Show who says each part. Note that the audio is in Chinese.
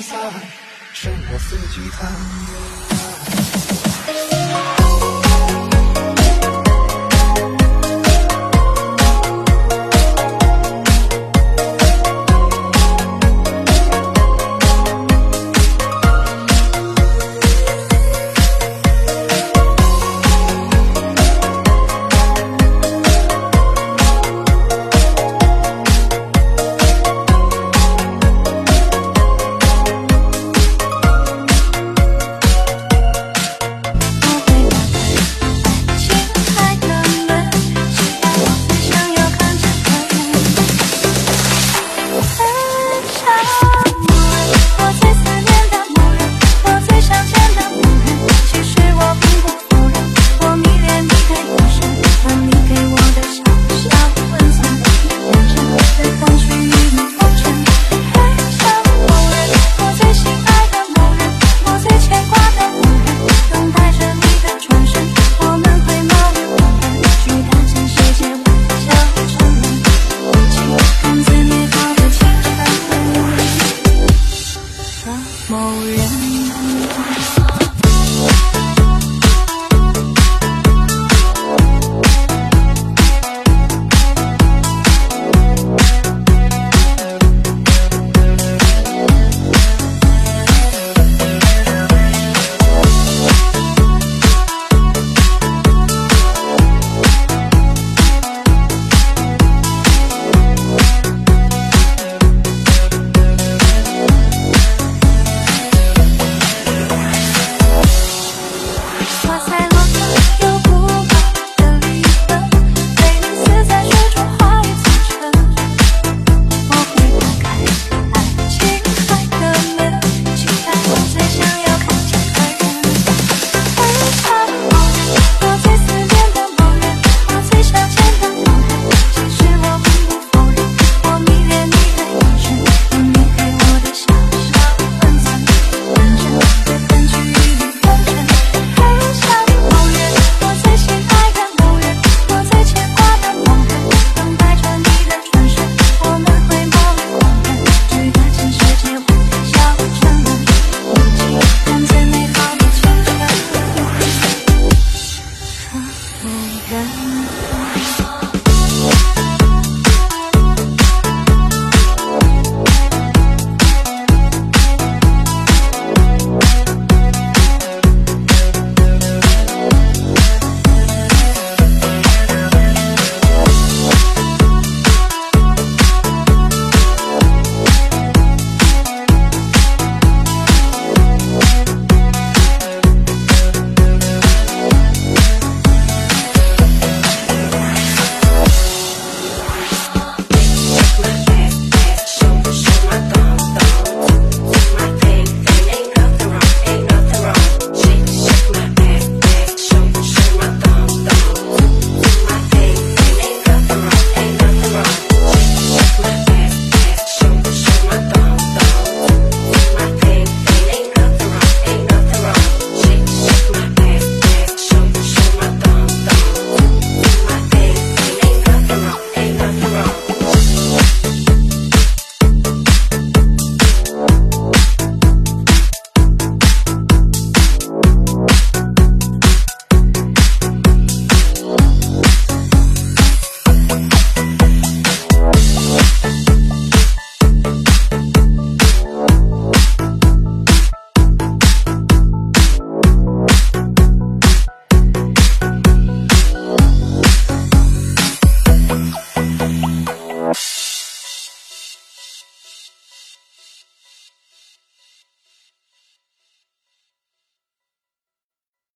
Speaker 1: 散，剩我四季贪。